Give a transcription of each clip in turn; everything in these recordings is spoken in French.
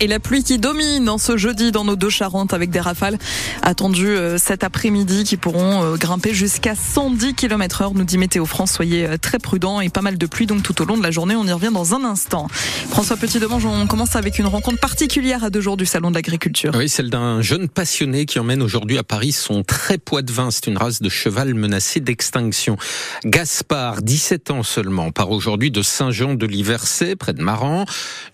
Et la pluie qui domine en ce jeudi dans nos deux Charentes avec des rafales attendues euh, cet après-midi qui pourront euh, grimper jusqu'à 110 km heure, nous dit Météo France. Soyez euh, très prudents et pas mal de pluie donc tout au long de la journée. On y revient dans un instant. François Petit-Demange, on commence avec une rencontre particulière à deux jours du Salon de l'Agriculture. Oui, celle d'un jeune passionné qui emmène aujourd'hui à Paris son très poids de vin. C'est une race de cheval menacée d'extinction. Gaspard, 17 ans seulement, part aujourd'hui de Saint-Jean de Liversay, près de Maran.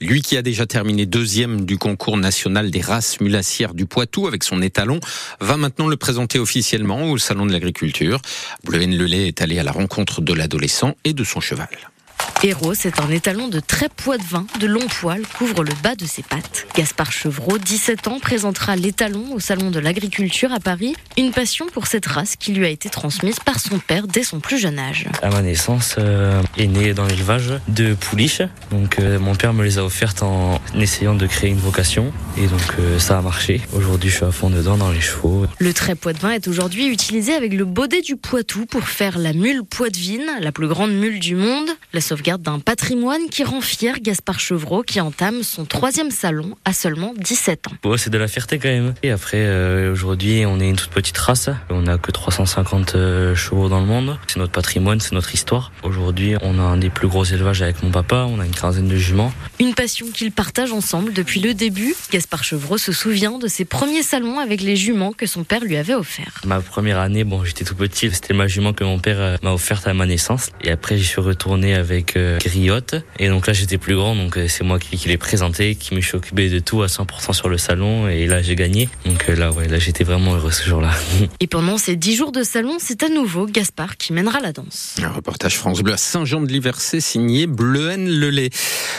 Lui qui a déjà terminé deuxième du concours national des races mulassières du Poitou avec son étalon, va maintenant le présenter officiellement au Salon de l'Agriculture. Bleuhen Lelay est allé à la rencontre de l'adolescent et de son cheval. Héros, c'est un étalon de très poids de vin, de long poil, couvre le bas de ses pattes. Gaspard Chevreau, 17 ans, présentera l'étalon au Salon de l'Agriculture à Paris, une passion pour cette race qui lui a été transmise par son père dès son plus jeune âge. À ma naissance, euh, est né dans l'élevage de pouliches. Donc euh, mon père me les a offertes en essayant de créer une vocation et donc euh, ça a marché. Aujourd'hui, je suis à fond dedans dans les chevaux. Le très poids de vin est aujourd'hui utilisé avec le baudet du Poitou pour faire la mule poitevine, la plus grande mule du monde. La sauvegarde d'un patrimoine qui rend fier Gaspard Chevreau qui entame son troisième salon à seulement 17 ans. c'est de la fierté quand même. Et après, euh, aujourd'hui, on est une toute petite race. On n'a que 350 euh, chevaux dans le monde. C'est notre patrimoine, c'est notre histoire. Aujourd'hui, on a un des plus gros élevages avec mon papa. On a une quinzaine de juments. Une passion qu'ils partagent ensemble depuis le début. Gaspard Chevreau se souvient de ses premiers salons avec les juments que son père lui avait offerts. Ma première année, bon, j'étais tout petit. C'était ma jument que mon père euh, m'a offerte à ma naissance. Et après, j'y suis retourné avec griotte. Et donc là, j'étais plus grand, donc euh, c'est moi qui, qui l'ai présenté, qui me suis occupé de tout à 100% sur le salon. Et là, j'ai gagné. Donc euh, là, ouais, là, j'étais vraiment heureux ce jour-là. Et pendant ces dix jours de salon, c'est à nouveau Gaspard qui mènera la danse. Un reportage France Bleu à Saint-Jean-de-Liversay signé Bleuhen Lelay.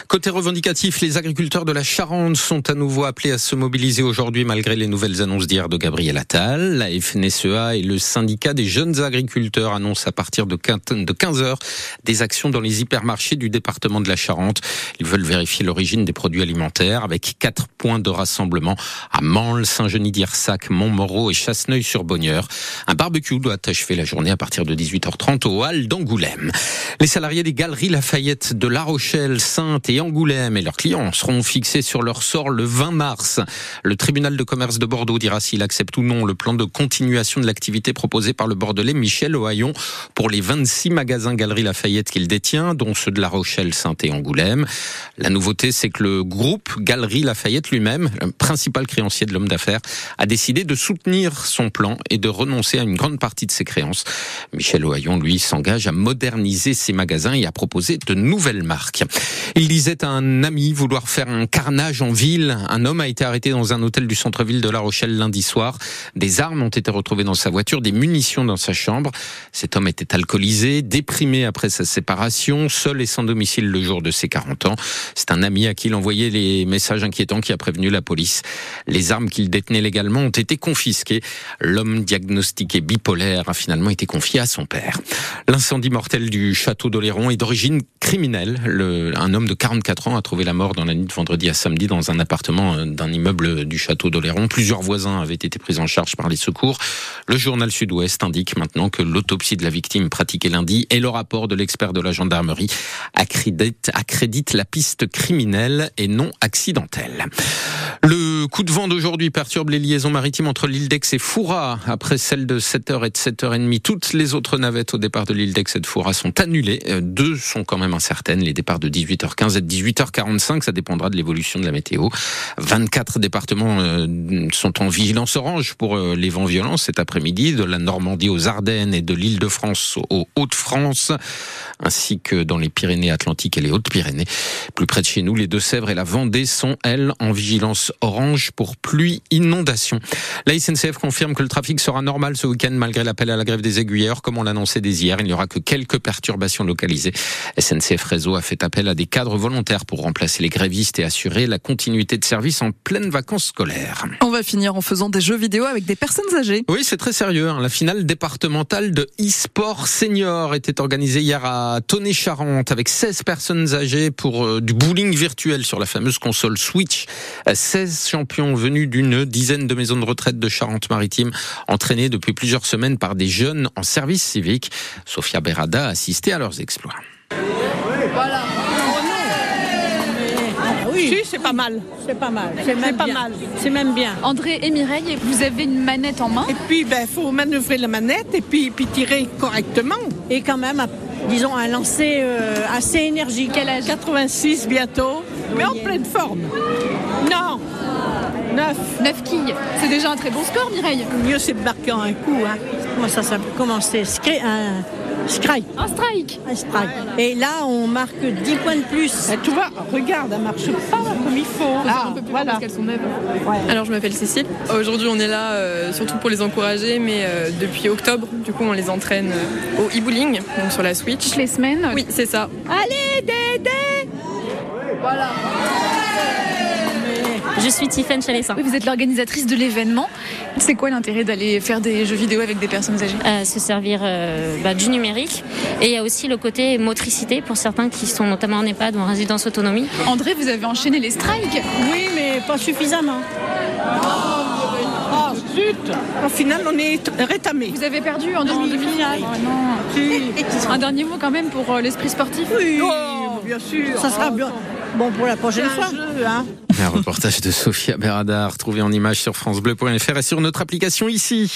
Côté revendicatif, les agriculteurs de la Charente sont à nouveau appelés à se mobiliser aujourd'hui malgré les nouvelles annonces d'hier de Gabriel Attal. La FNSEA et le syndicat des jeunes agriculteurs annoncent à partir de 15 heures des actions dans les hypermarchés du département de la Charente. Ils veulent vérifier l'origine des produits alimentaires avec quatre points de rassemblement à Mansle, Saint-Genis d'Irsac, Montmoreau et Chasseneuil-sur-Bonnieure. Un barbecue doit achever la journée à partir de 18h30 au hall d'Angoulême. Les salariés des galeries Lafayette de La Rochelle, Sainte et Angoulême et leurs clients seront fixés sur leur sort le 20 mars. Le tribunal de commerce de Bordeaux dira s'il accepte ou non le plan de continuation de l'activité proposé par le Bordelais Michel Ohaillon pour les 26 magasins Galeries Lafayette qu'il détient, dont ceux de La Rochelle, Saint et Angoulême. La nouveauté, c'est que le groupe Galerie Lafayette lui-même, le principal créancier de l'homme d'affaires, a décidé de soutenir son plan et de renoncer à une grande partie de ses créances. Michel Ohaillon, lui, s'engage à moderniser ses magasins et à proposer de nouvelles marques. Il disait à un ami vouloir faire un carnage en ville. Un homme a été arrêté dans un hôtel du centre-ville de La Rochelle lundi soir. Des armes ont été retrouvées dans sa voiture, des munitions dans sa chambre. Cet homme était alcoolisé, déprimé après sa séparation, seul sans domicile le jour de ses 40 ans. C'est un ami à qui il envoyait les messages inquiétants qui a prévenu la police. Les armes qu'il détenait légalement ont été confisquées. L'homme diagnostiqué bipolaire a finalement été confié à son père. L'incendie mortel du château d'Oléron est d'origine criminelle. Le, un homme de 44 ans a trouvé la mort dans la nuit de vendredi à samedi dans un appartement euh, d'un immeuble du château d'Oléron. Plusieurs voisins avaient été pris en charge par les secours. Le journal Sud-Ouest indique maintenant que l'autopsie de la victime pratiquée lundi et le rapport de l'expert de la gendarmerie accrédite, la piste criminelle et non accidentelle. Le coup de vent d'aujourd'hui perturbe les liaisons maritimes entre l'île d'Aix et Foura. Après celle de 7h et de 7h30, toutes les autres navettes au départ de l'île d'Aix et de Foura sont annulées. Euh, deux sont quand même incertaines. Les départs de 18h15 et de 18h45, ça dépendra de l'évolution de la météo. 24 départements euh, sont en vigilance orange pour euh, les vents violents cet après-midi, de la Normandie aux Ardennes et de l'île de France aux Hauts-de-France, ainsi que dans les Pyrénées-Atlantiques et les Hautes-Pyrénées. Plus près de chez nous, les Deux-Sèvres et la Vendée sont, elles, en vigilance orange pour pluie inondation. La SNCF confirme que le trafic sera normal ce week-end malgré l'appel à la grève des aiguilleurs. Comme on l'annonçait dès hier, il n'y aura que quelques perturbations localisées. SNCF Réseau a fait appel à des cadres volontaires pour remplacer les grévistes et assurer la continuité de service en pleine vacances scolaires. On va finir en faisant des jeux vidéo avec des personnes âgées. Oui, c'est très sérieux. Hein. La finale départementale de e-sport senior était organisée hier à Tonnet-Charente avec 16 personnes âgées pour euh, du bowling virtuel sur la fameuse console Switch. 16 champions venus d'une dizaine de maisons de retraite de Charente-Maritime, entraînés depuis plusieurs semaines par des jeunes en service civique. Sophia Berada a assisté à leurs exploits. Voilà. Ah oui, Si, c'est pas mal. C'est pas mal. C'est même pas bien. mal. C'est même bien. André et Mireille, vous avez une manette en main? Et puis, il ben, faut manœuvrer la manette et puis, puis tirer correctement. Et quand même, disons, un lancer euh, assez énergique. Quel âge? 86 bientôt, mais en pleine forme. Non 9. 9 quilles. C'est déjà un très bon score, Mireille. Mieux, c'est de marquer en un coup. Hein. Comment ça s'appelle? Comment c'est? Scri- Un strike. Un strike. Un strike. Et là, on marque 10 points de plus. Ben, tu vois, regarde, elle marche pas comme il faut. Ah, Ah, un peu plus voilà. parce qu'elles sont neuves. Alors je m'appelle Cécile. Aujourd'hui on est là euh, surtout pour les encourager, mais euh, depuis octobre, du coup on les entraîne euh, au e-bowling, donc sur la Switch. Toutes les semaines. Oui, c'est ça. Allez, Dédé Je suis Tiffaine Chalessin. Oui, vous êtes l'organisatrice de l'événement. C'est quoi l'intérêt d'aller faire des jeux vidéo avec des personnes âgées? À se servir euh, bah, du numérique. Et il y a aussi le côté motricité pour certains qui sont notamment en EHPAD ou en résidence autonomie. André, vous avez enchaîné les strikes. Oui, mais pas suffisamment. Oh, zut Au final, on est rétamés. Vous avez perdu en demi-finale. Oh non. Un dernier mot quand même pour euh, l'esprit sportif? Oui, Oh, bien sûr. ça sera bien. Bon pour la prochaine fois. jeu, hein. Un reportage de Sophia Berada, retrouvé en image sur francebleu.fr et sur notre application ici.